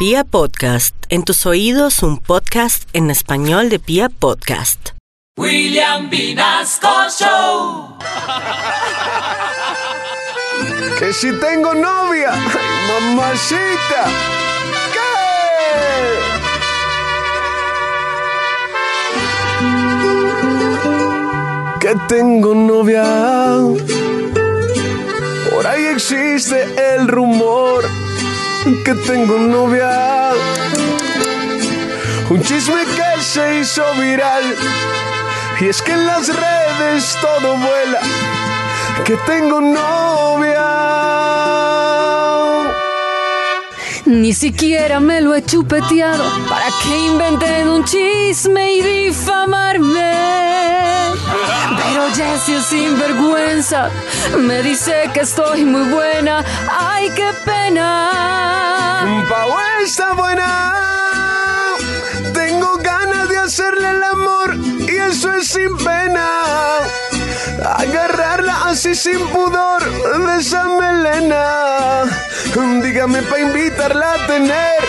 Pia Podcast, en tus oídos un podcast en español de Pia Podcast. William Vinasco Show. Que si tengo novia, ay, mamacita. ¿Qué? Que tengo novia. Por ahí existe el rumor que tengo novia. Un chisme que se hizo viral. Y es que en las redes todo vuela. Que tengo novia. Ni siquiera me lo he chupeteado para que inventen un chisme y difamarme. Pero Jessie es sinvergüenza. Me dice que estoy muy buena. ¡Ay, qué pena! Pau está buena. Tengo ganas de hacerle el amor y eso es sin pena. Agarrarla así sin pudor de esa melena. Dígame para invitarla a tener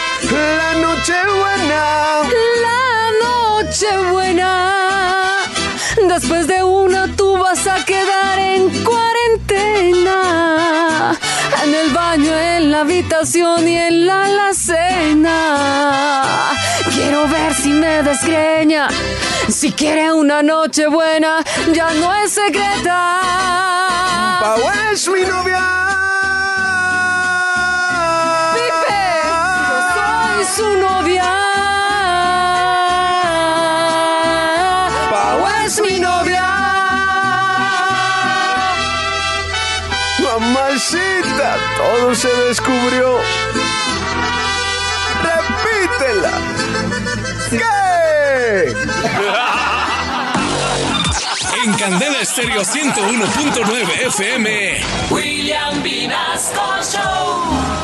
la noche buena. La noche buena. Después de una tú vas a quedar en la habitación y en la alacena. Quiero ver si me desgreña. Si quiere una noche buena, ya no es secreta. Pau es mi novia. Mamacita, todo se descubrió. Repítela. ¿Qué? En Candela Estéreo 101.9 FM. William Vinasco Show.